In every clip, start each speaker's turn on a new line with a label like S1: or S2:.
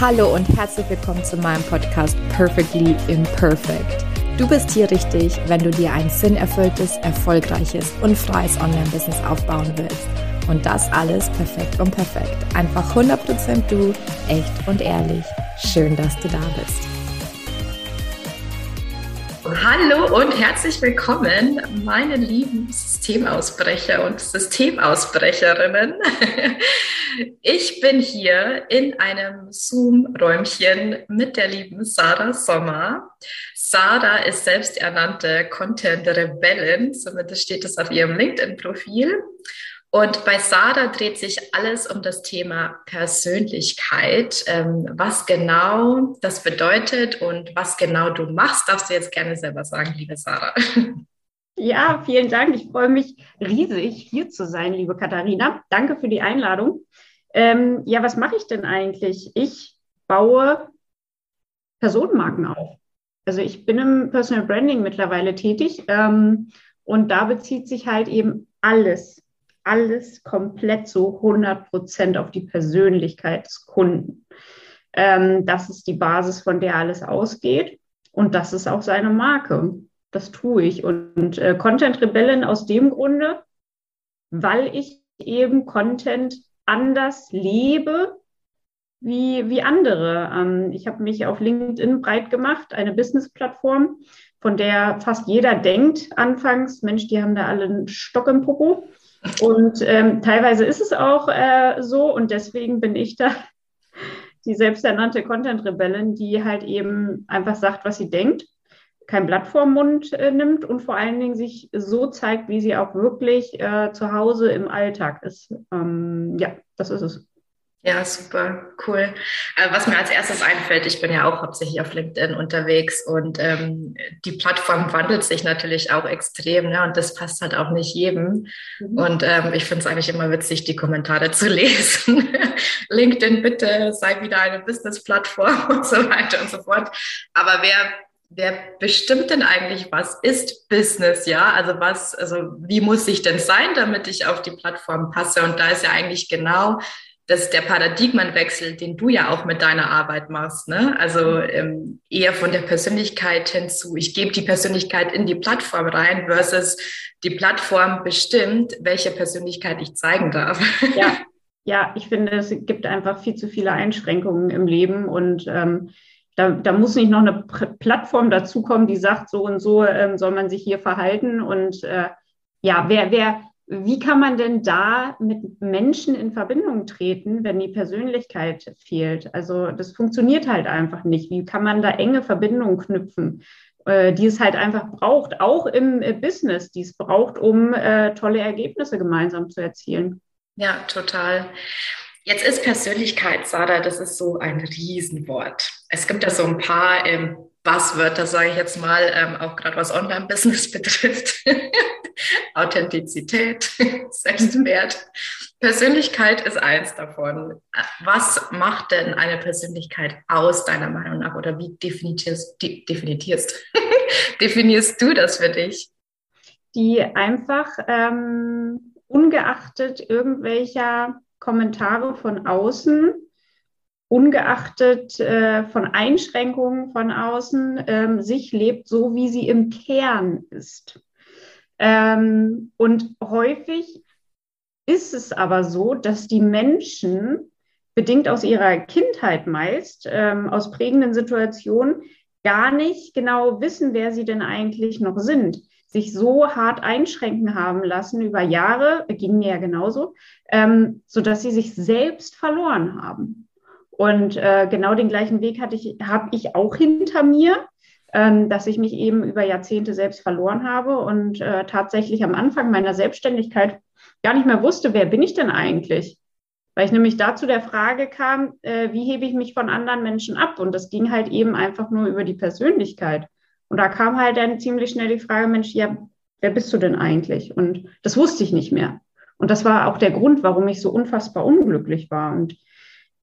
S1: Hallo und herzlich willkommen zu meinem Podcast Perfectly Imperfect. Du bist hier richtig, wenn du dir ein sinnerfülltes, erfolgreiches und freies Online-Business aufbauen willst. Und das alles perfekt und perfekt. Einfach 100% du, echt und ehrlich. Schön, dass du da bist.
S2: Hallo und herzlich willkommen, meine lieben Systemausbrecher und Systemausbrecherinnen. Ich bin hier in einem Zoom-Räumchen mit der lieben Sarah Sommer. Sarah ist selbsternannte Content-Rebellin, zumindest steht es auf ihrem LinkedIn-Profil. Und bei Sada dreht sich alles um das Thema Persönlichkeit. Ähm, was genau das bedeutet und was genau du machst, darfst du jetzt gerne selber sagen, liebe Sarah.
S3: Ja, vielen Dank. Ich freue mich riesig, hier zu sein, liebe Katharina. Danke für die Einladung. Ähm, ja, was mache ich denn eigentlich? Ich baue Personenmarken auf. Also ich bin im Personal Branding mittlerweile tätig ähm, und da bezieht sich halt eben alles alles komplett so 100 Prozent auf die Persönlichkeit des Kunden. Ähm, das ist die Basis, von der alles ausgeht. Und das ist auch seine Marke. Das tue ich. Und äh, Content Rebellen aus dem Grunde, weil ich eben Content anders lebe wie, wie andere. Ähm, ich habe mich auf LinkedIn breit gemacht, eine Business-Plattform, von der fast jeder denkt anfangs, Mensch, die haben da alle einen Stock im Popo. Und ähm, teilweise ist es auch äh, so und deswegen bin ich da die selbsternannte Content-Rebellin, die halt eben einfach sagt, was sie denkt, kein Blatt vorm Mund äh, nimmt und vor allen Dingen sich so zeigt, wie sie auch wirklich äh, zu Hause im Alltag ist. Ähm, ja, das ist es.
S2: Ja, super, cool. Äh, was mir als erstes einfällt, ich bin ja auch hauptsächlich auf LinkedIn unterwegs und ähm, die Plattform wandelt sich natürlich auch extrem, ne? Und das passt halt auch nicht jedem. Mhm. Und ähm, ich finde es eigentlich immer witzig, die Kommentare zu lesen. LinkedIn, bitte sei wieder eine Business-Plattform und so weiter und so fort. Aber wer wer bestimmt denn eigentlich, was ist Business, ja? Also was, also wie muss ich denn sein, damit ich auf die Plattform passe? Und da ist ja eigentlich genau das der Paradigmenwechsel, den du ja auch mit deiner Arbeit machst. Ne? Also ähm, eher von der Persönlichkeit hinzu, ich gebe die Persönlichkeit in die Plattform rein versus die Plattform bestimmt, welche Persönlichkeit ich zeigen darf.
S3: Ja, ja ich finde, es gibt einfach viel zu viele Einschränkungen im Leben und ähm, da, da, muss nicht noch eine Plattform dazukommen, die sagt, so und so ähm, soll man sich hier verhalten. Und äh, ja, wer, wer, wie kann man denn da mit Menschen in Verbindung treten, wenn die Persönlichkeit fehlt? Also das funktioniert halt einfach nicht. Wie kann man da enge Verbindungen knüpfen, äh, die es halt einfach braucht, auch im äh, Business, die es braucht, um äh, tolle Ergebnisse gemeinsam zu erzielen?
S2: Ja, total. Jetzt ist Persönlichkeit, Sada, das ist so ein Riesenwort. Es gibt da so ein paar ähm, Buzzwörter, sage ich jetzt mal, ähm, auch gerade was Online-Business betrifft. Authentizität, Selbstwert. Persönlichkeit ist eins davon. Was macht denn eine Persönlichkeit aus, deiner Meinung nach? Oder wie definierst, de, definierst, definierst du das für dich?
S3: Die einfach ähm, ungeachtet irgendwelcher Kommentare von außen ungeachtet äh, von Einschränkungen von außen, ähm, sich lebt so, wie sie im Kern ist. Ähm, und häufig ist es aber so, dass die Menschen, bedingt aus ihrer Kindheit meist, ähm, aus prägenden Situationen, gar nicht genau wissen, wer sie denn eigentlich noch sind sich so hart einschränken haben lassen über Jahre, ging mir ja genauso, ähm, sodass sie sich selbst verloren haben. Und äh, genau den gleichen Weg hatte ich, habe ich auch hinter mir, ähm, dass ich mich eben über Jahrzehnte selbst verloren habe und äh, tatsächlich am Anfang meiner Selbstständigkeit gar nicht mehr wusste, wer bin ich denn eigentlich? Weil ich nämlich dazu der Frage kam, äh, wie hebe ich mich von anderen Menschen ab? Und das ging halt eben einfach nur über die Persönlichkeit. Und da kam halt dann ziemlich schnell die Frage, Mensch, ja, wer bist du denn eigentlich? Und das wusste ich nicht mehr. Und das war auch der Grund, warum ich so unfassbar unglücklich war. Und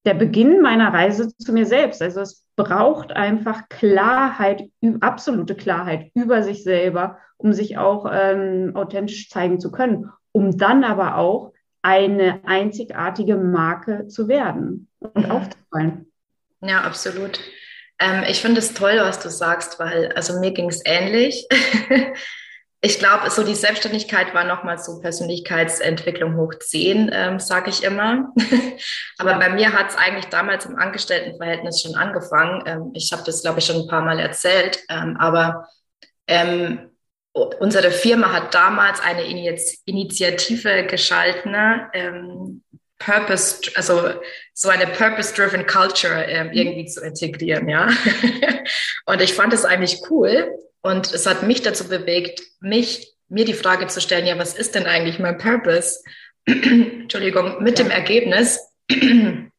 S3: der Beginn meiner Reise zu mir selbst. Also es braucht einfach Klarheit, absolute Klarheit über sich selber, um sich auch ähm, authentisch zeigen zu können, um dann aber auch eine einzigartige Marke zu werden und mhm. aufzufallen.
S2: Ja, absolut. Ähm, ich finde es toll, was du sagst, weil, also mir ging es ähnlich. ich glaube, so die Selbstständigkeit war nochmal so Persönlichkeitsentwicklung hoch 10, ähm, sage ich immer. Aber ja. bei mir hat es eigentlich damals im Angestelltenverhältnis schon angefangen. Ähm, ich habe das, glaube ich, schon ein paar Mal erzählt. Ähm, aber ähm, unsere Firma hat damals eine Initiative geschalten, ne? ähm, Purpose, also so eine Purpose-driven Culture ähm, irgendwie zu integrieren, ja. und ich fand es eigentlich cool und es hat mich dazu bewegt, mich mir die Frage zu stellen, ja, was ist denn eigentlich mein Purpose? Entschuldigung, mit ja. dem Ergebnis, ähm,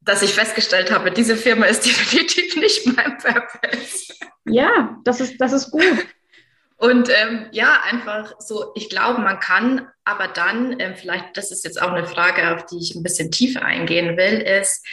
S2: dass ich festgestellt habe, diese Firma ist definitiv nicht mein Purpose.
S3: Ja, das ist, das ist gut.
S2: Und ähm, ja, einfach so, ich glaube, man kann aber dann, ähm, vielleicht, das ist jetzt auch eine Frage, auf die ich ein bisschen tiefer eingehen will, ist,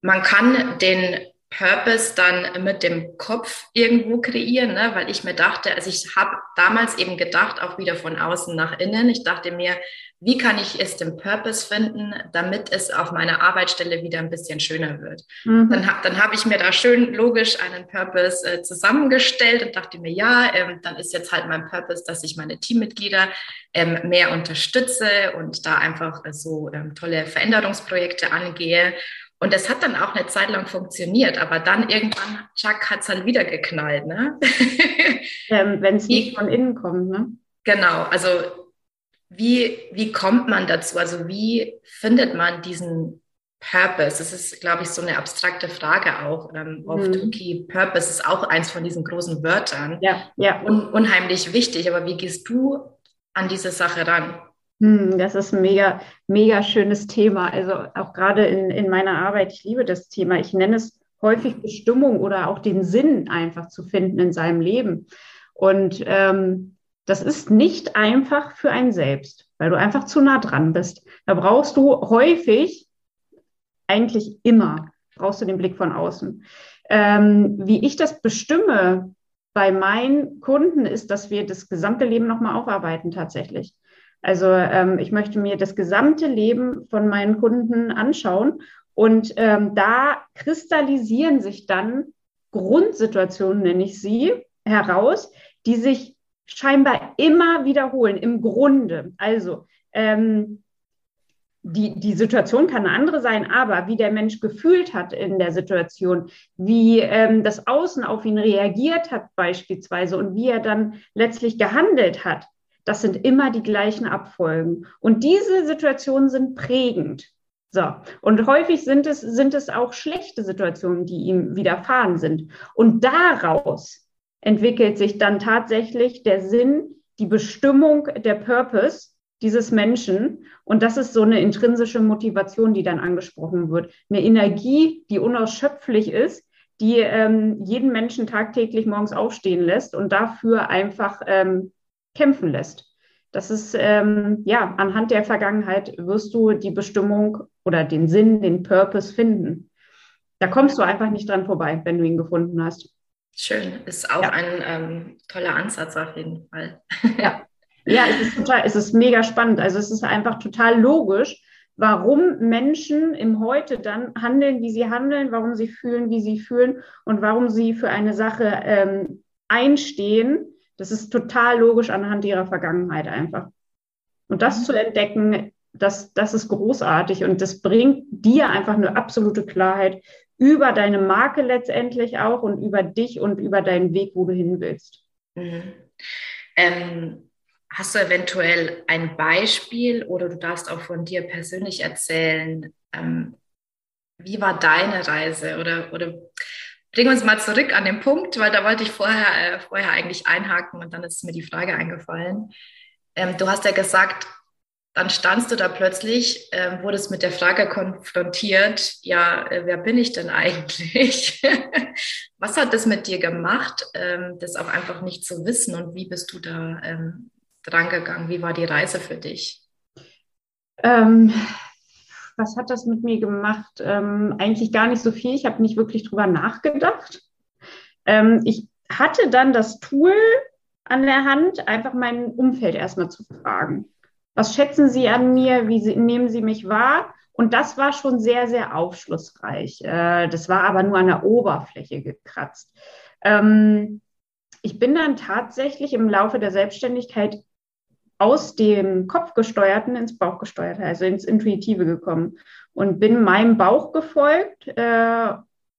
S2: man kann den Purpose dann mit dem Kopf irgendwo kreieren, ne? weil ich mir dachte, also ich habe damals eben gedacht, auch wieder von außen nach innen, ich dachte mir, wie kann ich es den Purpose finden, damit es auf meiner Arbeitsstelle wieder ein bisschen schöner wird. Mhm. Dann, dann habe ich mir da schön logisch einen Purpose äh, zusammengestellt und dachte mir, ja, ähm, dann ist jetzt halt mein Purpose, dass ich meine Teammitglieder ähm, mehr unterstütze und da einfach äh, so ähm, tolle Veränderungsprojekte angehe. Und das hat dann auch eine Zeit lang funktioniert, aber dann irgendwann, Chuck, hat es dann wieder geknallt. Ne?
S3: Ähm, Wenn es nicht von innen kommt, ne?
S2: Genau, also wie, wie kommt man dazu? Also wie findet man diesen Purpose? Das ist, glaube ich, so eine abstrakte Frage auch. Ähm, oft, mhm. okay, Purpose ist auch eins von diesen großen Wörtern.
S3: Ja, ja.
S2: Un unheimlich wichtig. Aber wie gehst du an diese Sache ran?
S3: Hm, das ist ein mega, mega schönes Thema. Also auch gerade in, in meiner Arbeit, ich liebe das Thema. Ich nenne es häufig Bestimmung oder auch den Sinn einfach zu finden in seinem Leben. Und ähm, das ist nicht einfach für einen selbst, weil du einfach zu nah dran bist. Da brauchst du häufig, eigentlich immer, brauchst du den Blick von außen. Ähm, wie ich das bestimme bei meinen Kunden, ist, dass wir das gesamte Leben nochmal aufarbeiten tatsächlich. Also ähm, ich möchte mir das gesamte Leben von meinen Kunden anschauen und ähm, da kristallisieren sich dann Grundsituationen, nenne ich sie, heraus, die sich scheinbar immer wiederholen, im Grunde. Also ähm, die, die Situation kann eine andere sein, aber wie der Mensch gefühlt hat in der Situation, wie ähm, das Außen auf ihn reagiert hat beispielsweise und wie er dann letztlich gehandelt hat, das sind immer die gleichen Abfolgen. Und diese Situationen sind prägend. So. Und häufig sind es, sind es auch schlechte Situationen, die ihm widerfahren sind. Und daraus entwickelt sich dann tatsächlich der Sinn, die Bestimmung, der Purpose dieses Menschen. Und das ist so eine intrinsische Motivation, die dann angesprochen wird. Eine Energie, die unausschöpflich ist, die ähm, jeden Menschen tagtäglich morgens aufstehen lässt und dafür einfach ähm, kämpfen lässt. Das ist, ähm, ja, anhand der Vergangenheit wirst du die Bestimmung oder den Sinn, den Purpose finden. Da kommst du einfach nicht dran vorbei, wenn du ihn gefunden hast.
S2: Schön, ist auch ja. ein ähm, toller Ansatz auf jeden Fall.
S3: Ja. ja, es ist total, es ist mega spannend. Also es ist einfach total logisch, warum Menschen im Heute dann handeln, wie sie handeln, warum sie fühlen, wie sie fühlen und warum sie für eine Sache ähm, einstehen. Das ist total logisch anhand ihrer Vergangenheit einfach. Und das mhm. zu entdecken, das, das ist großartig und das bringt dir einfach eine absolute Klarheit über deine Marke letztendlich auch und über dich und über deinen Weg, wo du hin willst. Mhm.
S2: Ähm, hast du eventuell ein Beispiel oder du darfst auch von dir persönlich erzählen, ähm, wie war deine Reise oder, oder bring uns mal zurück an den Punkt, weil da wollte ich vorher, äh, vorher eigentlich einhaken und dann ist mir die Frage eingefallen. Ähm, du hast ja gesagt, dann standst du da plötzlich, äh, wurdest mit der Frage konfrontiert, ja, äh, wer bin ich denn eigentlich? Was hat das mit dir gemacht, ähm, das auch einfach nicht zu wissen und wie bist du da ähm, drangegangen? Wie war die Reise für dich?
S3: Ähm, was hat das mit mir gemacht? Ähm, eigentlich gar nicht so viel. Ich habe nicht wirklich drüber nachgedacht. Ähm, ich hatte dann das Tool an der Hand, einfach mein Umfeld erstmal zu fragen. Was schätzen Sie an mir? Wie Sie, nehmen Sie mich wahr? Und das war schon sehr, sehr aufschlussreich. Äh, das war aber nur an der Oberfläche gekratzt. Ähm, ich bin dann tatsächlich im Laufe der Selbstständigkeit aus dem Kopfgesteuerten ins Bauchgesteuerte, also ins Intuitive gekommen und bin meinem Bauch gefolgt, äh,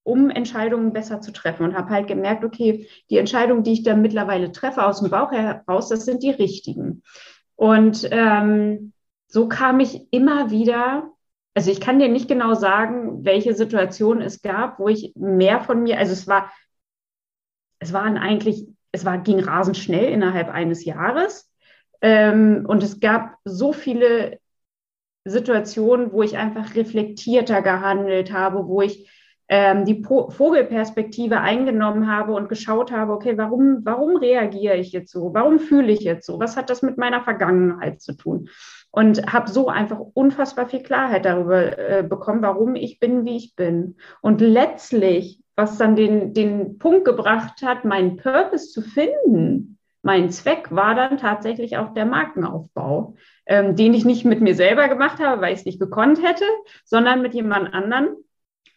S3: um Entscheidungen besser zu treffen und habe halt gemerkt, okay, die Entscheidungen, die ich dann mittlerweile treffe aus dem Bauch heraus, das sind die richtigen. Und ähm, so kam ich immer wieder, also ich kann dir nicht genau sagen, welche Situation es gab, wo ich mehr von mir, also es war, es waren eigentlich, es war, ging rasend schnell innerhalb eines Jahres. Ähm, und es gab so viele Situationen, wo ich einfach reflektierter gehandelt habe, wo ich ähm, die po Vogelperspektive eingenommen habe und geschaut habe, okay, warum, warum reagiere ich jetzt so? Warum fühle ich jetzt so? Was hat das mit meiner Vergangenheit zu tun? Und habe so einfach unfassbar viel Klarheit darüber äh, bekommen, warum ich bin, wie ich bin. Und letztlich, was dann den, den Punkt gebracht hat, meinen Purpose zu finden, mein Zweck war dann tatsächlich auch der Markenaufbau, ähm, den ich nicht mit mir selber gemacht habe, weil ich es nicht gekonnt hätte, sondern mit jemand anderen.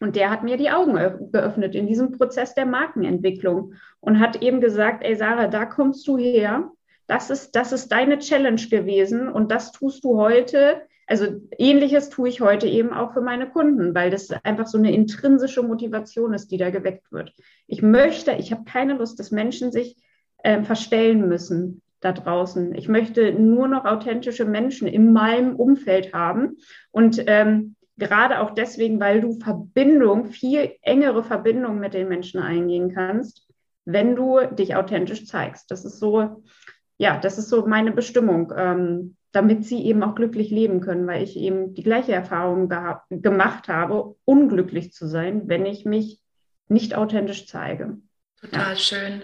S3: Und der hat mir die Augen geöffnet in diesem Prozess der Markenentwicklung und hat eben gesagt, ey Sarah, da kommst du her. Das ist, das ist deine Challenge gewesen und das tust du heute. Also ähnliches tue ich heute eben auch für meine Kunden, weil das einfach so eine intrinsische Motivation ist, die da geweckt wird. Ich möchte, ich habe keine Lust, dass Menschen sich äh, verstellen müssen da draußen. Ich möchte nur noch authentische Menschen in meinem Umfeld haben. Und ähm, gerade auch deswegen, weil du Verbindung, viel engere Verbindung mit den Menschen eingehen kannst, wenn du dich authentisch zeigst. Das ist so, ja, das ist so meine Bestimmung, ähm, damit sie eben auch glücklich leben können, weil ich eben die gleiche Erfahrung gemacht habe, unglücklich zu sein, wenn ich mich nicht authentisch zeige.
S2: Total ja. schön.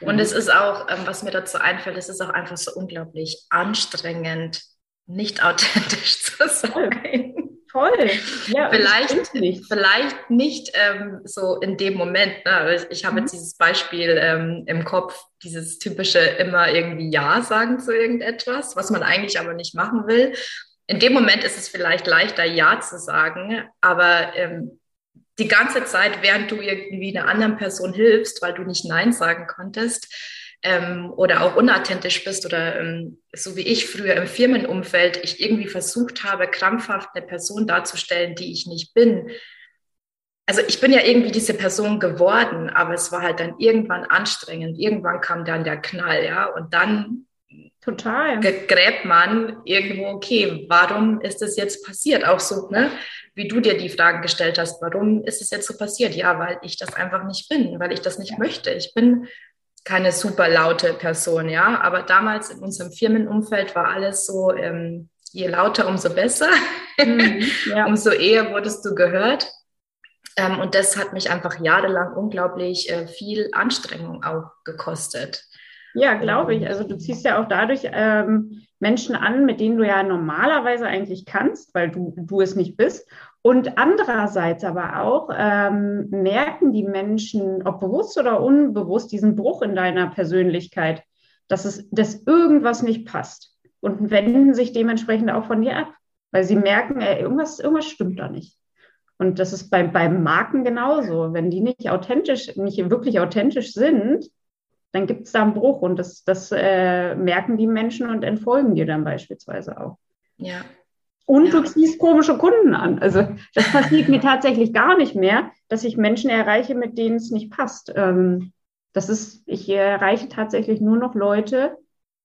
S2: Und es ist auch, ähm, was mir dazu einfällt, es ist auch einfach so unglaublich anstrengend, nicht authentisch zu sein.
S3: Toll.
S2: Ja, vielleicht, nicht. vielleicht nicht ähm, so in dem Moment. Ne? Ich habe mhm. jetzt dieses Beispiel ähm, im Kopf, dieses typische immer irgendwie Ja sagen zu irgendetwas, was man eigentlich aber nicht machen will. In dem Moment ist es vielleicht leichter, Ja zu sagen, aber ähm, die ganze Zeit, während du irgendwie einer anderen Person hilfst, weil du nicht Nein sagen konntest ähm, oder auch unauthentisch bist oder ähm, so wie ich früher im Firmenumfeld, ich irgendwie versucht habe, krampfhaft eine Person darzustellen, die ich nicht bin. Also ich bin ja irgendwie diese Person geworden, aber es war halt dann irgendwann anstrengend. Irgendwann kam dann der Knall, ja, und dann
S3: Total.
S2: gräbt man irgendwo, okay, warum ist das jetzt passiert? Auch so, ne? wie du dir die Fragen gestellt hast, warum ist es jetzt so passiert? Ja, weil ich das einfach nicht bin, weil ich das nicht ja. möchte. Ich bin keine super laute Person, ja. Aber damals in unserem Firmenumfeld war alles so, ähm, je lauter, umso besser. Mhm, ja. umso eher wurdest du gehört. Ähm, und das hat mich einfach jahrelang unglaublich äh, viel Anstrengung auch gekostet.
S3: Ja, glaube ich. Also du ziehst ja auch dadurch ähm, Menschen an, mit denen du ja normalerweise eigentlich kannst, weil du, du es nicht bist. Und andererseits aber auch ähm, merken die Menschen, ob bewusst oder unbewusst, diesen Bruch in deiner Persönlichkeit, dass, es, dass irgendwas nicht passt und wenden sich dementsprechend auch von dir ab, weil sie merken, ey, irgendwas, irgendwas stimmt da nicht. Und das ist bei, bei Marken genauso. Wenn die nicht authentisch, nicht wirklich authentisch sind, dann gibt es da einen Bruch und das, das äh, merken die Menschen und entfolgen dir dann beispielsweise auch.
S2: Ja.
S3: Und du ziehst komische Kunden an. Also das passiert mir tatsächlich gar nicht mehr, dass ich Menschen erreiche, mit denen es nicht passt. Ähm, das ist, ich erreiche tatsächlich nur noch Leute,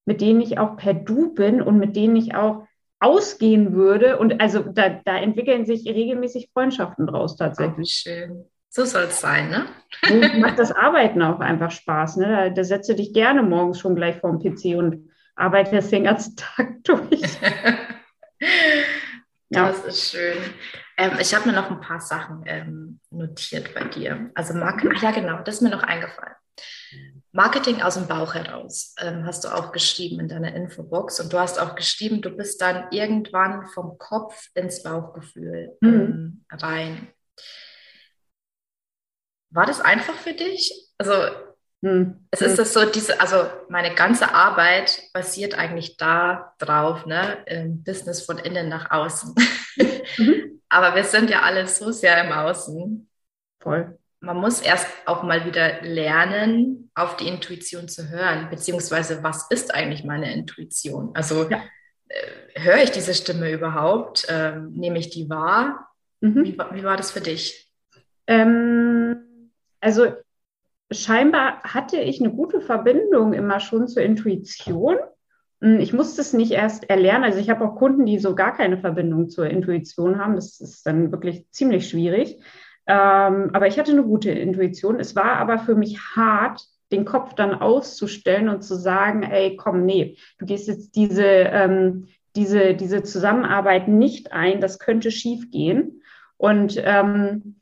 S3: mit denen ich auch per Du bin und mit denen ich auch ausgehen würde. Und also da, da entwickeln sich regelmäßig Freundschaften draus tatsächlich.
S2: Schön. So soll es sein, ne?
S3: Und macht das Arbeiten auch einfach Spaß. Ne? Da, da setzt du dich gerne morgens schon gleich vor dem PC und arbeitest den ganzen Tag durch.
S2: das ist schön. Ähm, ich habe mir noch ein paar Sachen ähm, notiert bei dir. Also Marketing, ach ja genau, das ist mir noch eingefallen. Marketing aus dem Bauch heraus ähm, hast du auch geschrieben in deiner Infobox und du hast auch geschrieben, du bist dann irgendwann vom Kopf ins Bauchgefühl mhm. Ähm, rein. War das einfach für dich? Also hm. es ist hm. das so, diese, also meine ganze Arbeit basiert eigentlich da drauf, ne? Im Business von innen nach außen. Mhm. Aber wir sind ja alle so sehr im Außen.
S3: Voll.
S2: Man muss erst auch mal wieder lernen, auf die Intuition zu hören, beziehungsweise was ist eigentlich meine Intuition? Also ja. äh, höre ich diese Stimme überhaupt? Ähm, nehme ich die wahr? Mhm. Wie, wie, war das für dich?
S3: Ähm, also scheinbar hatte ich eine gute Verbindung immer schon zur Intuition. Hm, ich musste es nicht erst erlernen. Also ich habe auch Kunden, die so gar keine Verbindung zur Intuition haben. Das ist dann wirklich ziemlich schwierig. Ähm, aber ich hatte eine gute Intuition. Es war aber für mich hart, den Kopf dann auszustellen und zu sagen, ey, komm, nee, du gehst jetzt diese, ähm, diese, diese Zusammenarbeit nicht ein, das könnte schief gehen. Und ähm,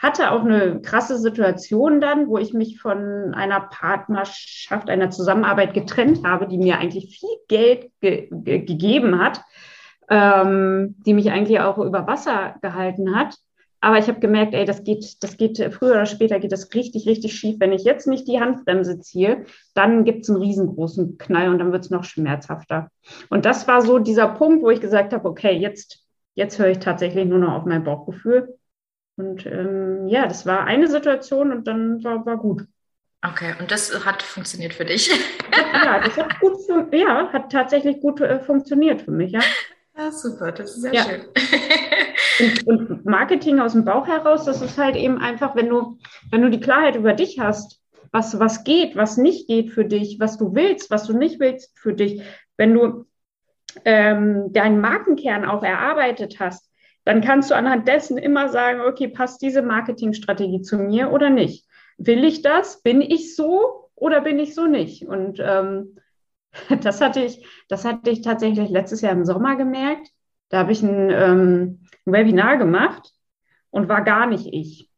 S3: hatte auch eine krasse Situation dann, wo ich mich von einer Partnerschaft, einer Zusammenarbeit getrennt habe, die mir eigentlich viel Geld ge ge gegeben hat, ähm, die mich eigentlich auch über Wasser gehalten hat. Aber ich habe gemerkt, ey, das geht, das geht, früher oder später geht das richtig, richtig schief. Wenn ich jetzt nicht die Handbremse ziehe, dann gibt es einen riesengroßen Knall und dann wird es noch schmerzhafter. Und das war so dieser Punkt, wo ich gesagt habe, okay, jetzt, jetzt höre ich tatsächlich nur noch auf mein Bauchgefühl und ähm, ja, das war eine Situation und dann war, war gut.
S2: Okay, und das hat funktioniert für dich?
S3: ja, das hat gut, ja, hat tatsächlich gut äh, funktioniert für mich, ja.
S2: Ja, super, das ist sehr ja. schön.
S3: und, und, Marketing aus dem Bauch heraus, das ist halt eben einfach, wenn du, wenn du die Klarheit über dich hast, was, was geht, was nicht geht für dich, was du willst, was du nicht willst für dich, wenn du ähm, deinen Markenkern auch erarbeitet hast, dann kannst du anhand dessen immer sagen, okay, passt diese Marketingstrategie zu mir oder nicht? Will ich das? Bin ich so oder bin ich so nicht? Und ähm, das hatte ich, das hatte ich tatsächlich letztes Jahr im Sommer gemerkt. Da habe ich ein, ähm, ein Webinar gemacht und war gar nicht ich.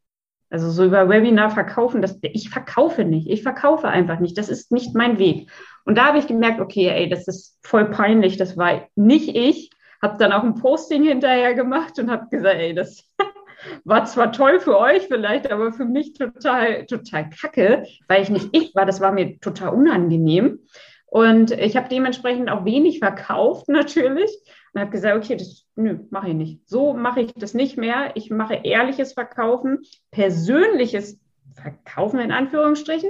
S3: Also so über Webinar verkaufen, das, ich verkaufe nicht, ich verkaufe einfach nicht, das ist nicht mein Weg. Und da habe ich gemerkt, okay, ey, das ist voll peinlich, das war nicht ich habe dann auch ein Posting hinterher gemacht und habe gesagt, ey, das war zwar toll für euch vielleicht, aber für mich total, total kacke, weil ich nicht ich war. Das war mir total unangenehm. Und ich habe dementsprechend auch wenig verkauft natürlich und habe gesagt, okay, das mache ich nicht. So mache ich das nicht mehr. Ich mache ehrliches Verkaufen, persönliches Verkaufen in Anführungsstrichen,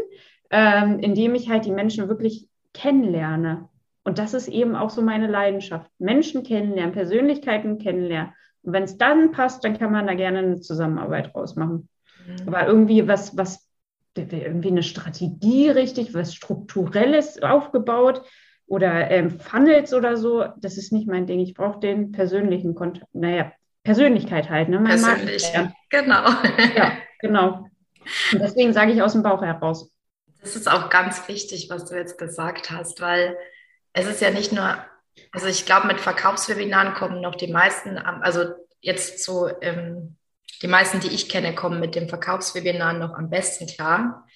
S3: ähm, indem ich halt die Menschen wirklich kennenlerne. Und das ist eben auch so meine Leidenschaft. Menschen kennenlernen, Persönlichkeiten kennenlernen. Und wenn es dann passt, dann kann man da gerne eine Zusammenarbeit rausmachen. Mhm. Aber irgendwie was, was, irgendwie eine Strategie richtig, was Strukturelles aufgebaut oder ähm, Funnels oder so, das ist nicht mein Ding. Ich brauche den persönlichen Kontakt. Naja, Persönlichkeit halt, ne?
S2: Mein Persönlich, genau.
S3: Ja, genau. Und deswegen sage ich aus dem Bauch heraus.
S2: Das ist auch ganz wichtig, was du jetzt gesagt hast, weil es ist ja nicht nur, also ich glaube, mit Verkaufswebinaren kommen noch die meisten, also jetzt so, ähm, die meisten, die ich kenne, kommen mit dem Verkaufswebinar noch am besten klar.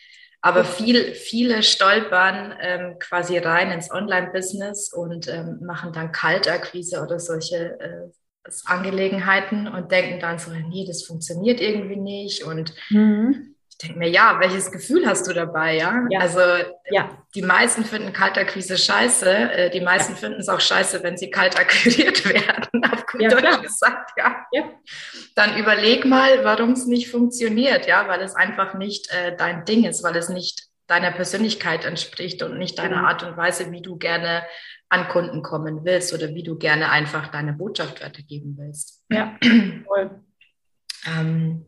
S2: Aber viel, viele stolpern ähm, quasi rein ins Online-Business und ähm, machen dann Kaltakquise oder solche äh, Angelegenheiten und denken dann so, nee, das funktioniert irgendwie nicht und mhm ich denke mir, ja, welches Gefühl hast du dabei, ja? ja. Also ja. die meisten finden Kaltakquise scheiße, äh, die meisten ja. finden es auch scheiße, wenn sie kalt akquiriert werden, auf gut ja, Deutsch klar. gesagt, ja. ja. Dann überleg mal, warum es nicht funktioniert, ja, weil es einfach nicht äh, dein Ding ist, weil es nicht deiner Persönlichkeit entspricht und nicht deiner Art und Weise, wie du gerne an Kunden kommen willst oder wie du gerne einfach deine Botschaft weitergeben willst.
S3: Ja, voll.
S2: ähm,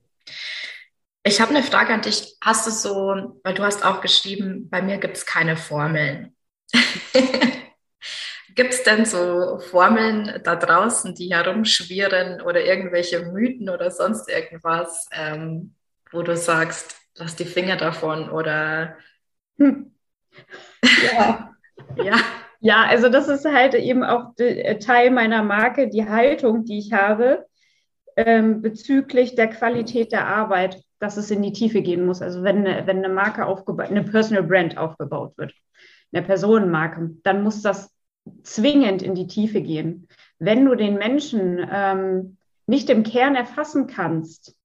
S2: ich habe eine Frage an dich. Hast du so, weil du hast auch geschrieben, bei mir gibt es keine Formeln. gibt es denn so Formeln da draußen, die herumschwirren oder irgendwelche Mythen oder sonst irgendwas, ähm, wo du sagst, lass die Finger davon oder
S3: hm. ja. ja. Ja, also das ist halt eben auch äh, Teil meiner Marke, die Haltung, die ich habe ähm, bezüglich der Qualität der Arbeit dass es in die Tiefe gehen muss. Also wenn eine, wenn eine Marke aufgebaut, eine Personal Brand aufgebaut wird, eine Personenmarke, dann muss das zwingend in die Tiefe gehen. Wenn du den Menschen ähm, nicht im Kern erfassen kannst,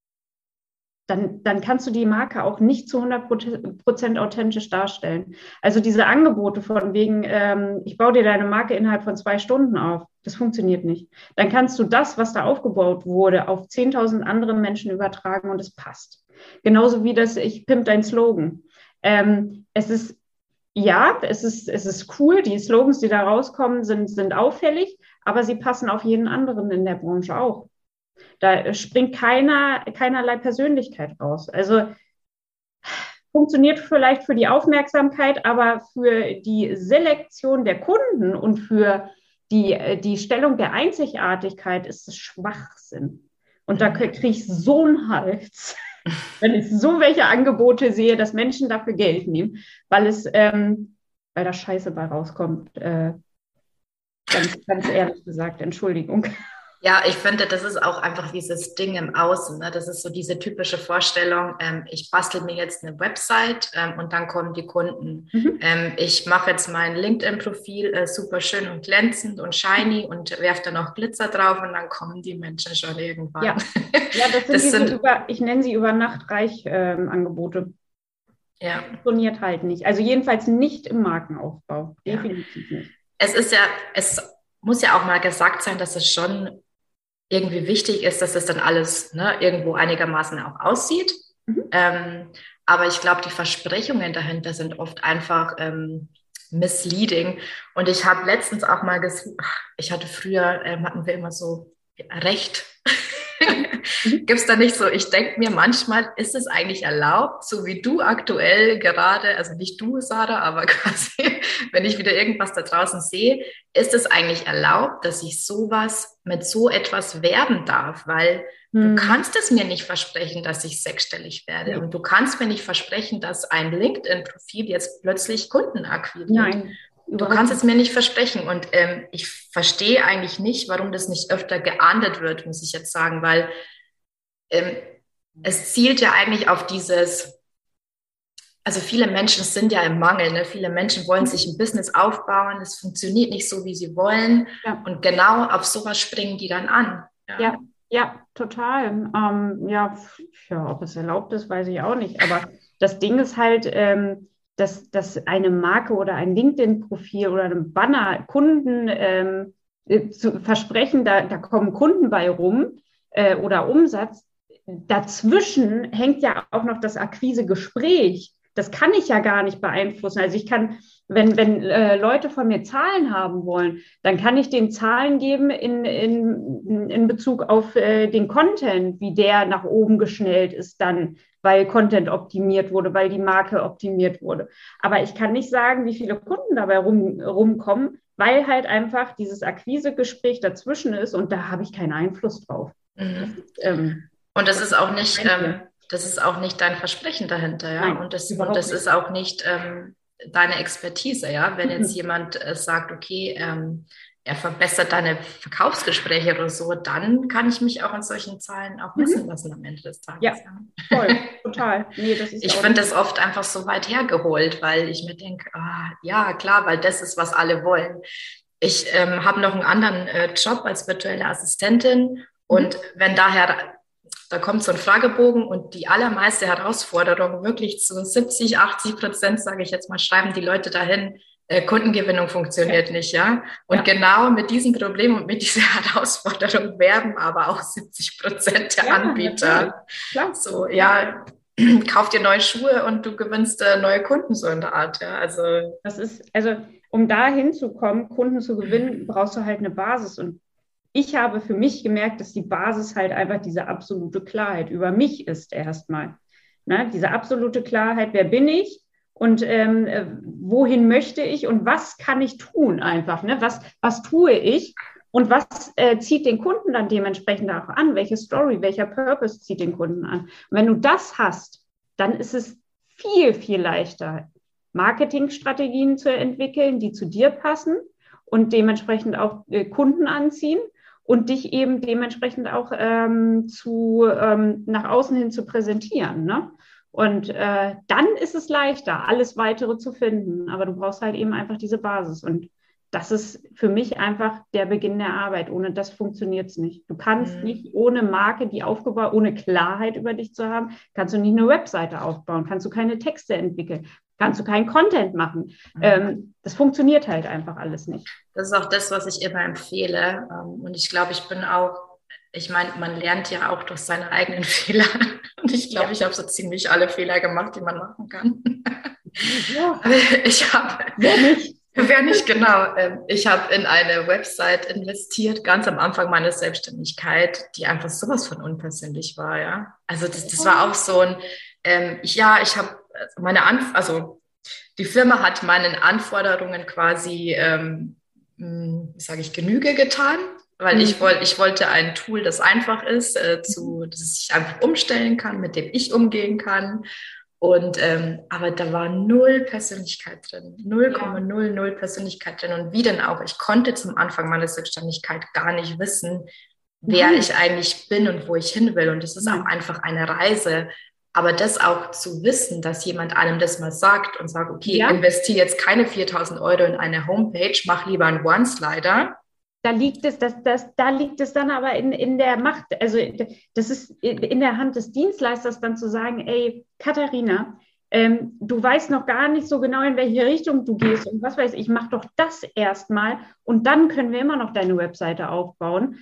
S3: dann, dann kannst du die Marke auch nicht zu 100 Prozent authentisch darstellen. Also diese Angebote von wegen, ähm, ich baue dir deine Marke innerhalb von zwei Stunden auf, Das funktioniert nicht. Dann kannst du das, was da aufgebaut wurde, auf 10.000 andere Menschen übertragen und es passt. Genauso wie das Ich pimp dein Slogan. Ähm, es ist, ja, es ist, es ist cool. Die Slogans, die da rauskommen, sind, sind auffällig, aber sie passen auf jeden anderen in der Branche auch. Da springt keiner, keinerlei Persönlichkeit raus. Also funktioniert vielleicht für die Aufmerksamkeit, aber für die Selektion der Kunden und für die, die Stellung der Einzigartigkeit ist es Schwachsinn. Und da kriege ich so einen Hals, wenn ich so welche Angebote sehe, dass Menschen dafür Geld nehmen, weil es, ähm, weil da Scheiße bei rauskommt. Äh, ganz, ganz ehrlich gesagt, Entschuldigung.
S2: Ja, ich finde, das ist auch einfach dieses Ding im Außen. Ne? Das ist so diese typische Vorstellung, ähm, ich bastel mir jetzt eine Website ähm, und dann kommen die Kunden. Mhm. Ähm, ich mache jetzt mein LinkedIn-Profil äh, super schön und glänzend und shiny und werfe da noch Glitzer drauf und dann kommen die Menschen schon irgendwann.
S3: Ja, ja das sind das diese sind, über, ich nenne sie über Nacht reich ähm, Angebote. Ja. Funktioniert halt nicht. Also jedenfalls nicht im Markenaufbau. Definitiv
S2: ja. nicht. Es ist ja, es muss ja auch mal gesagt sein, dass es schon irgendwie wichtig ist, dass das dann alles ne, irgendwo einigermaßen auch aussieht. Mhm. Ähm, aber ich glaube, die Versprechungen dahinter sind oft einfach ähm, misleading. Und ich habe letztens auch mal gesagt, ich hatte früher, ähm, hatten wir immer so Recht. Gibt es da nicht so, ich denke mir manchmal, ist es eigentlich erlaubt, so wie du aktuell gerade, also nicht du, Sarah, aber quasi, wenn ich wieder irgendwas da draußen sehe, ist es eigentlich erlaubt, dass ich sowas mit so etwas werben darf? Weil hm. du kannst es mir nicht versprechen, dass ich sechsstellig werde. Ja. Und du kannst mir nicht versprechen, dass ein LinkedIn-Profil jetzt plötzlich Kunden akquiriert. Nein. Du kannst es mir nicht versprechen. Und ähm, ich verstehe eigentlich nicht, warum das nicht öfter geahndet wird, muss ich jetzt sagen, weil ähm, es zielt ja eigentlich auf dieses, also viele Menschen sind ja im Mangel. Ne? Viele Menschen wollen sich ein Business aufbauen, es funktioniert nicht so, wie sie wollen. Ja. Und genau auf sowas springen die dann an.
S3: Ja, ja, ja total. Ähm, ja, ja, ob es erlaubt ist, weiß ich auch nicht. Aber das Ding ist halt, ähm, dass, dass eine Marke oder ein LinkedIn-Profil oder ein Banner Kunden ähm, äh, zu versprechen, da, da kommen Kunden bei rum äh, oder Umsatz. Dazwischen hängt ja auch noch das Akquise-Gespräch. Das kann ich ja gar nicht beeinflussen. Also ich kann, wenn, wenn äh, Leute von mir Zahlen haben wollen, dann kann ich den Zahlen geben in, in, in Bezug auf äh, den Content, wie der nach oben geschnellt ist dann, weil Content optimiert wurde, weil die Marke optimiert wurde. Aber ich kann nicht sagen, wie viele Kunden dabei rum, rumkommen, weil halt einfach dieses Akquisegespräch dazwischen ist und da habe ich keinen Einfluss drauf. Mhm.
S2: Das ähm, und das ist auch nicht, ähm, das ist auch nicht dein Versprechen dahinter, ja. Nein, und das, und das ist auch nicht ähm, deine Expertise, ja. Wenn jetzt jemand äh, sagt, okay, ähm, er verbessert deine Verkaufsgespräche oder so, dann kann ich mich auch an solchen Zahlen auch messen mhm. lassen am Ende des Tages.
S3: Ja, ja. voll, total.
S2: Nee, ich finde das oft einfach so weit hergeholt, weil ich mir denke, ah, ja, klar, weil das ist, was alle wollen. Ich ähm, habe noch einen anderen äh, Job als virtuelle Assistentin und mhm. wenn daher da kommt so ein Fragebogen und die allermeiste Herausforderung, wirklich zu 70, 80 Prozent, sage ich jetzt mal, schreiben die Leute dahin, äh, Kundengewinnung funktioniert nicht, ja. Und ja. genau mit diesem Problem und mit dieser Herausforderung werben aber auch 70 Prozent der ja, Anbieter. So, ja, kauf dir neue Schuhe und du gewinnst äh, neue Kunden so in der Art, ja. Also
S3: das ist, also um da hinzukommen, Kunden zu gewinnen, brauchst du halt eine Basis und ich habe für mich gemerkt, dass die Basis halt einfach diese absolute Klarheit über mich ist erstmal. Ne? Diese absolute Klarheit, wer bin ich und ähm, äh, wohin möchte ich und was kann ich tun einfach. Ne? Was, was tue ich und was äh, zieht den Kunden dann dementsprechend auch an? Welche Story, welcher Purpose zieht den Kunden an? Und wenn du das hast, dann ist es viel, viel leichter, Marketingstrategien zu entwickeln, die zu dir passen und dementsprechend auch äh, Kunden anziehen und dich eben dementsprechend auch ähm, zu, ähm, nach außen hin zu präsentieren. Ne? Und äh, dann ist es leichter, alles weitere zu finden. Aber du brauchst halt eben einfach diese Basis. Und das ist für mich einfach der Beginn der Arbeit. Ohne das funktioniert es nicht. Du kannst mhm. nicht ohne Marke, die aufgebaut, ohne Klarheit über dich zu haben, kannst du nicht eine Webseite aufbauen, kannst du keine Texte entwickeln. kannst du keinen Content machen. Mhm. Ähm, das funktioniert halt einfach alles nicht.
S2: Das ist auch das, was ich immer empfehle. Ähm, und ich glaube, ich bin auch, ich meine, man lernt ja auch durch seine eigenen Fehler. Und ich glaube, ja. ich habe so ziemlich alle Fehler gemacht, die man machen kann. Ja. Ich habe. Wer nicht? Wer nicht, genau. Ähm, ich habe in eine Website investiert, ganz am Anfang meiner Selbstständigkeit, die einfach sowas von unpersönlich war, ja. Also das, das war auch so ein, ähm, ja, ich habe meine Anf also die Firma hat meinen Anforderungen quasi, ähm, hm, wie sage ich, Genüge getan, weil mhm. ich, wollte, ich wollte ein Tool, das einfach ist, äh, zu, mhm. das ich einfach umstellen kann, mit dem ich umgehen kann und ähm, aber da war null Persönlichkeit drin, 0,00 Persönlichkeit drin. Und wie denn auch, ich konnte zum Anfang meiner Selbstständigkeit gar nicht wissen, wer mhm. ich eigentlich bin und wo ich hin will. Und es ist auch einfach eine Reise. Aber das auch zu wissen, dass jemand einem das mal sagt und sagt, okay, ja. investiere jetzt keine 4000 Euro in eine Homepage, mach lieber einen One-Slider,
S3: da liegt es, das, das, da liegt es dann aber in, in der Macht, also das ist in der Hand des Dienstleisters dann zu sagen, ey, Katharina, ähm, du weißt noch gar nicht so genau, in welche Richtung du gehst und was weiß ich, mach doch das erstmal und dann können wir immer noch deine Webseite aufbauen.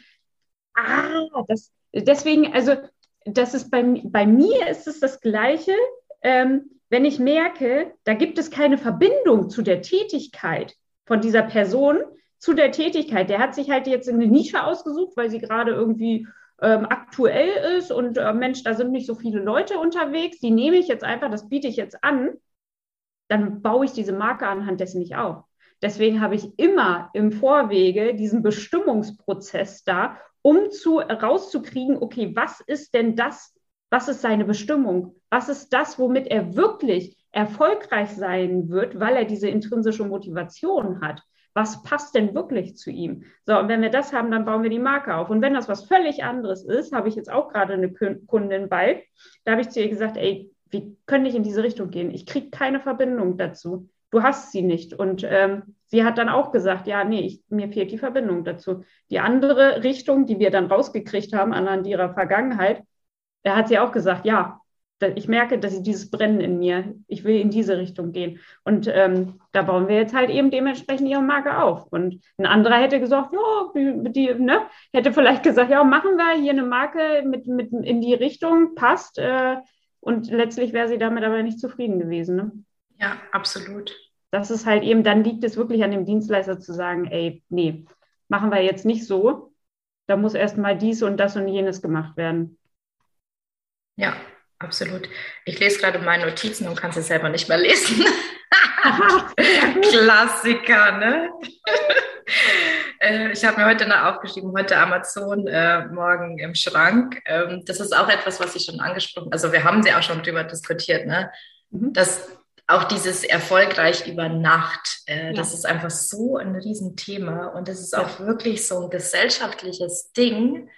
S3: Ah, das, deswegen, also das ist bei, bei mir ist es das Gleiche. Ähm, wenn ich merke, da gibt es keine Verbindung zu der Tätigkeit von dieser Person, zu der Tätigkeit. Der hat sich halt jetzt eine Nische ausgesucht, weil sie gerade irgendwie ähm, aktuell ist und äh, Mensch, da sind nicht so viele Leute unterwegs. Die nehme ich jetzt einfach, das biete ich jetzt an. Dann baue ich diese Marke anhand dessen nicht auf. Deswegen habe ich immer im Vorwege diesen Bestimmungsprozess da, um zu, rauszukriegen, okay, was ist denn das, was ist seine Bestimmung? Was ist das, womit er wirklich erfolgreich sein wird, weil er diese intrinsische Motivation hat? Was passt denn wirklich zu ihm? So, und wenn wir das haben, dann bauen wir die Marke auf. Und wenn das was völlig anderes ist, habe ich jetzt auch gerade eine Kundin bei, da habe ich zu ihr gesagt, ey, wir können nicht in diese Richtung gehen. Ich kriege keine Verbindung dazu. Du hast sie nicht. Und ähm, sie hat dann auch gesagt, ja, nee, ich, mir fehlt die Verbindung dazu. Die andere Richtung, die wir dann rausgekriegt haben anhand ihrer Vergangenheit, da hat sie auch gesagt, ja, ich merke, dass ich dieses Brennen in mir, ich will in diese Richtung gehen. Und ähm, da bauen wir jetzt halt eben dementsprechend ihre Marke auf. Und ein anderer hätte gesagt, ja, die, ne, hätte vielleicht gesagt, ja, machen wir hier eine Marke mit, mit in die Richtung, passt. Äh, und letztlich wäre sie damit aber nicht zufrieden gewesen. Ne?
S2: Ja, absolut.
S3: Das ist halt eben, dann liegt es wirklich an dem Dienstleister zu sagen, ey, nee, machen wir jetzt nicht so. Da muss erst mal dies und das und jenes gemacht werden.
S2: Ja, Absolut. Ich lese gerade meine Notizen und kann sie selber nicht mehr lesen. Klassiker, ne? Äh, ich habe mir heute noch aufgeschrieben, heute Amazon, äh, morgen im Schrank. Ähm, das ist auch etwas, was ich schon angesprochen Also wir haben sie auch schon drüber diskutiert, ne? Mhm. Dass auch dieses erfolgreich über Nacht, äh, ja. das ist einfach so ein Riesenthema und das ist auch wirklich so ein gesellschaftliches Ding,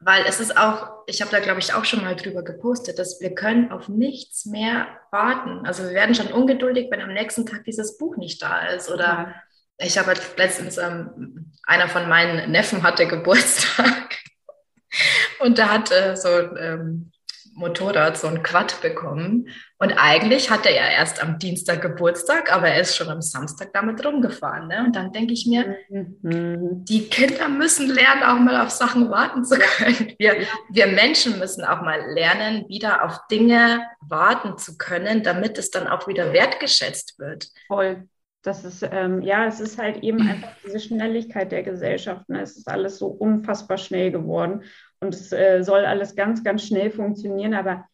S2: weil es ist auch, ich habe da glaube ich auch schon mal drüber gepostet, dass wir können auf nichts mehr warten. Also wir werden schon ungeduldig, wenn am nächsten Tag dieses Buch nicht da ist. Oder ja. ich habe halt letztens, ähm, einer von meinen Neffen hatte Geburtstag und da hat äh, so ähm, Motorrad, so ein Quad bekommen. Und eigentlich hatte er erst am Dienstag Geburtstag, aber er ist schon am Samstag damit rumgefahren. Ne? Und dann denke ich mir, mhm. die Kinder müssen lernen, auch mal auf Sachen warten zu können. Wir, wir Menschen müssen auch mal lernen, wieder auf Dinge warten zu können, damit es dann auch wieder wertgeschätzt wird.
S3: Voll. Das ist, ähm, ja, es ist halt eben einfach diese Schnelligkeit der Gesellschaft. Ne? Es ist alles so unfassbar schnell geworden und es äh, soll alles ganz, ganz schnell funktionieren. Aber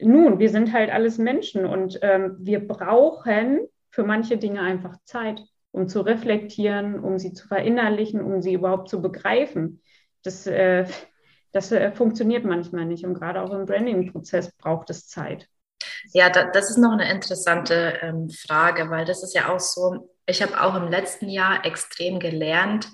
S3: nun, wir sind halt alles Menschen und ähm, wir brauchen für manche Dinge einfach Zeit, um zu reflektieren, um sie zu verinnerlichen, um sie überhaupt zu begreifen. Das, äh, das äh, funktioniert manchmal nicht und gerade auch im Branding-Prozess braucht es Zeit.
S2: Ja, da, das ist noch eine interessante ähm, Frage, weil das ist ja auch so, ich habe auch im letzten Jahr extrem gelernt,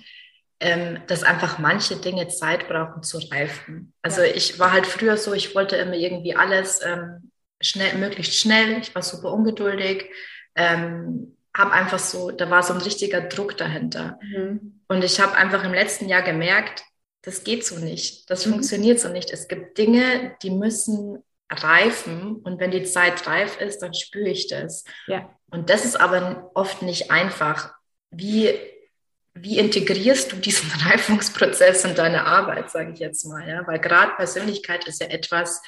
S2: dass einfach manche Dinge Zeit brauchen zu reifen. Also ja. ich war halt früher so, ich wollte immer irgendwie alles ähm, schnell, möglichst schnell, ich war super ungeduldig, ähm, habe einfach so, da war so ein richtiger Druck dahinter. Mhm. Und ich habe einfach im letzten Jahr gemerkt, das geht so nicht, das mhm. funktioniert so nicht. Es gibt Dinge, die müssen reifen und wenn die Zeit reif ist, dann spüre ich das.
S3: Ja.
S2: Und das ist aber oft nicht einfach. Wie, wie integrierst du diesen Reifungsprozess in deine Arbeit, sage ich jetzt mal, ja? Weil gerade Persönlichkeit ist ja etwas,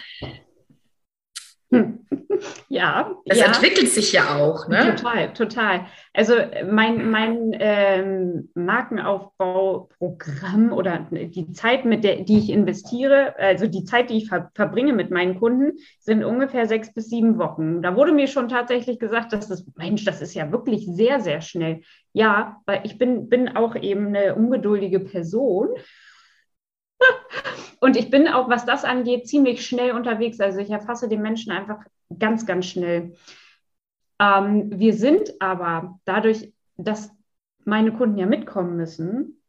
S3: Ja.
S2: Es
S3: ja.
S2: entwickelt sich ja auch, ne?
S3: Total, total. Also mein, mein ähm, Markenaufbauprogramm oder die Zeit, mit der, die ich investiere, also die Zeit, die ich ver verbringe mit meinen Kunden, sind ungefähr sechs bis sieben Wochen. Da wurde mir schon tatsächlich gesagt, dass das, Mensch, das ist ja wirklich sehr, sehr schnell. Ja, weil ich bin, bin auch eben eine ungeduldige Person. Und ich bin auch, was das angeht, ziemlich schnell unterwegs. Also ich erfasse den Menschen einfach ganz, ganz schnell. Ähm, wir sind aber dadurch, dass meine Kunden ja mitkommen müssen,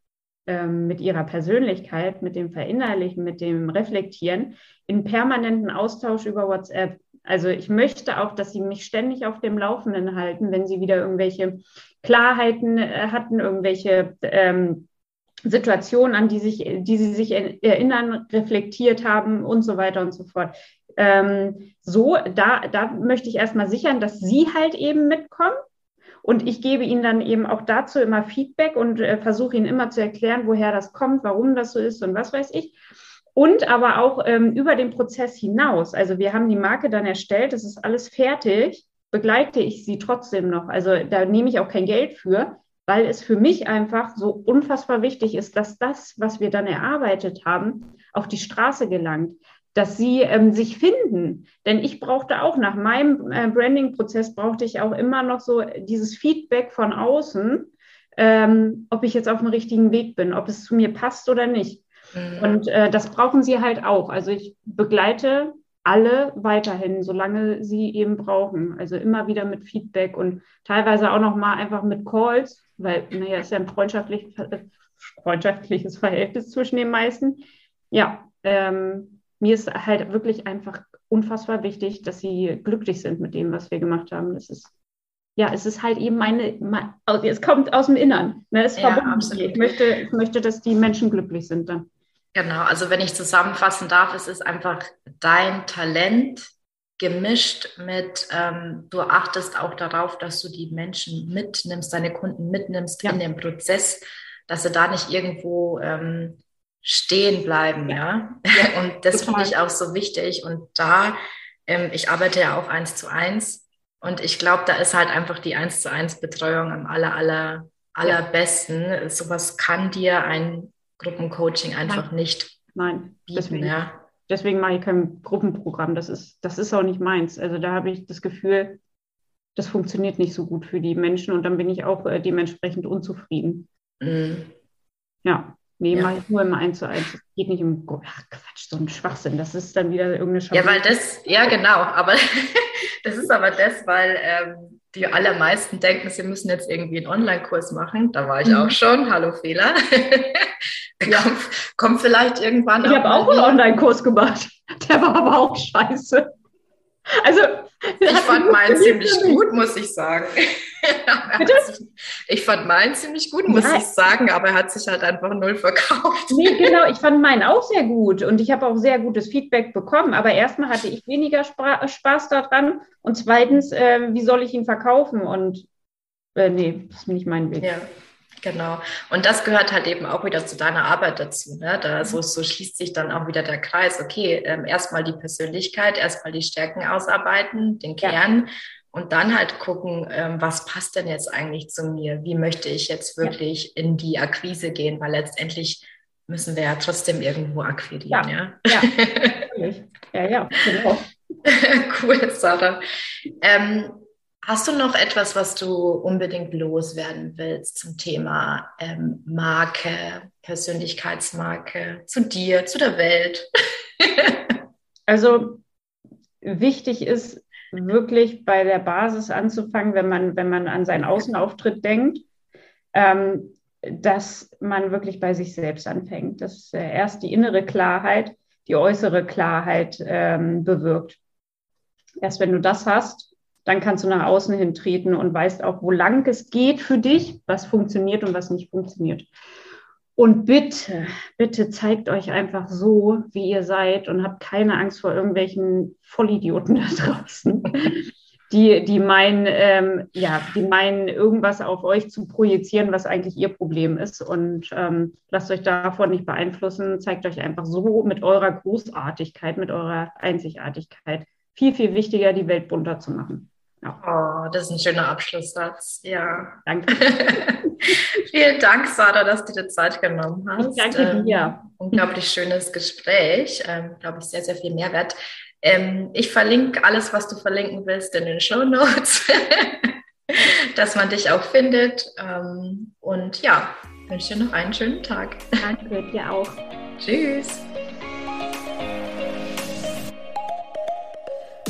S3: ähm, mit ihrer Persönlichkeit, mit dem Verinnerlichen, mit dem Reflektieren, in permanenten Austausch über WhatsApp. Also ich möchte auch, dass sie mich ständig auf dem Laufenden halten, wenn sie wieder irgendwelche Klarheiten äh, hatten, irgendwelche ähm, Situationen, an die, sich, die sie sich erinnern, reflektiert haben und so weiter und so fort. Ähm, so, da, da möchte ich erstmal sichern, dass sie halt eben mitkommen. Und ich gebe ihnen dann eben auch dazu immer Feedback und äh, versuche ihnen immer zu erklären, woher das kommt, warum das so ist und was weiß ich. Und aber auch ähm, über den Prozess hinaus. Also wir haben die Marke dann erstellt, es ist alles fertig, begleite ich sie trotzdem noch. Also da nehme ich auch kein Geld für, weil es für mich einfach so unfassbar wichtig ist, dass das, was wir dann erarbeitet haben, auf die Straße gelangt dass sie ähm, sich finden. Denn ich brauchte auch nach meinem äh, Branding-Prozess brauchte ich auch immer noch so dieses Feedback von außen, ähm, ob ich jetzt auf dem richtigen Weg bin, ob es zu mir passt oder nicht. Mhm. Und äh, das brauchen sie halt auch. Also ich begleite alle weiterhin, solange sie eben brauchen. Also immer wieder mit Feedback und teilweise auch noch mal einfach mit Calls, weil naja, ist ja ein freundschaftlich, freundschaftliches Verhältnis zwischen den meisten. Ja, ähm, mir ist halt wirklich einfach unfassbar wichtig, dass sie glücklich sind mit dem, was wir gemacht haben. Das ist ja, es ist halt eben meine, meine also es kommt aus dem Innern. Ne? Es ja, Ich möchte, ich möchte, dass die Menschen glücklich sind dann.
S2: Genau, also wenn ich zusammenfassen darf, es ist einfach dein Talent gemischt mit, ähm, du achtest auch darauf, dass du die Menschen mitnimmst, deine Kunden mitnimmst ja. in dem Prozess, dass sie da nicht irgendwo ähm, stehen bleiben, ja. ja. Und das finde ich auch so wichtig. Und da, ähm, ich arbeite ja auch eins zu eins. Und ich glaube, da ist halt einfach die eins zu eins Betreuung am aller, aller, allerbesten. Ja. Sowas kann dir ein Gruppencoaching einfach
S3: Nein.
S2: nicht
S3: Nein, bieten, deswegen, ja. Deswegen mache ich kein Gruppenprogramm. Das ist, das ist auch nicht meins. Also da habe ich das Gefühl, das funktioniert nicht so gut für die Menschen und dann bin ich auch äh, dementsprechend unzufrieden. Mhm. Ja. Nee, ja. mache ich nur im 1 zu 1. Es geht nicht um Ach, Quatsch, so ein Schwachsinn. Das ist dann wieder irgendeine
S2: Schablone. Ja, weil das, ja genau, aber das ist aber das, weil ähm, die allermeisten denken, sie müssen jetzt irgendwie einen Online-Kurs machen. Da war ich mhm. auch schon. Hallo Fehler. ja. kommt, kommt vielleicht irgendwann.
S3: Ich habe auch einen Online-Kurs gemacht. Der war aber auch scheiße. Also,
S2: ich fand meinen ziemlich gut, muss ich sagen. Ich fand meinen ziemlich gut, muss ja. ich sagen, aber er hat sich halt einfach null verkauft.
S3: Nee, genau, ich fand meinen auch sehr gut und ich habe auch sehr gutes Feedback bekommen, aber erstmal hatte ich weniger Spaß daran und zweitens, äh, wie soll ich ihn verkaufen und äh, nee, das ist nicht mein Weg.
S2: Ja. Genau. Und das gehört halt eben auch wieder zu deiner Arbeit dazu. Ne? Da so, so schließt sich dann auch wieder der Kreis. Okay, ähm, erstmal die Persönlichkeit, erstmal die Stärken ausarbeiten, den Kern. Und dann halt gucken, ähm, was passt denn jetzt eigentlich zu mir? Wie möchte ich jetzt wirklich ja. in die Akquise gehen? Weil letztendlich müssen wir ja trotzdem irgendwo akquirieren. Ja, ja. Ja, ja, ja genau. cool, Sarah. Ähm, Hast du noch etwas, was du unbedingt loswerden willst zum Thema ähm, Marke, Persönlichkeitsmarke, zu dir, zu der Welt?
S3: also wichtig ist wirklich bei der Basis anzufangen, wenn man, wenn man an seinen Außenauftritt denkt, ähm, dass man wirklich bei sich selbst anfängt, dass äh, erst die innere Klarheit die äußere Klarheit ähm, bewirkt. Erst wenn du das hast, dann kannst du nach außen hin treten und weißt auch, wo lang es geht für dich, was funktioniert und was nicht funktioniert. Und bitte, bitte zeigt euch einfach so, wie ihr seid und habt keine Angst vor irgendwelchen Vollidioten da draußen, die, die meinen, ähm, ja, die meinen, irgendwas auf euch zu projizieren, was eigentlich ihr Problem ist. Und ähm, lasst euch davon nicht beeinflussen. Zeigt euch einfach so mit eurer Großartigkeit, mit eurer Einzigartigkeit. Viel, viel wichtiger, die Welt bunter zu machen.
S2: Ja. Oh, das ist ein schöner Abschlusssatz. Ja.
S3: Danke.
S2: Vielen Dank, Sarah, dass du dir Zeit genommen hast.
S3: Ich danke dir.
S2: Ähm, unglaublich schönes Gespräch. Ähm, Glaube ich, sehr, sehr viel Mehrwert. Ähm, ich verlinke alles, was du verlinken willst, in den Show Notes, dass man dich auch findet. Ähm, und ja, wünsche dir noch einen schönen Tag.
S3: Danke dir auch.
S2: Tschüss.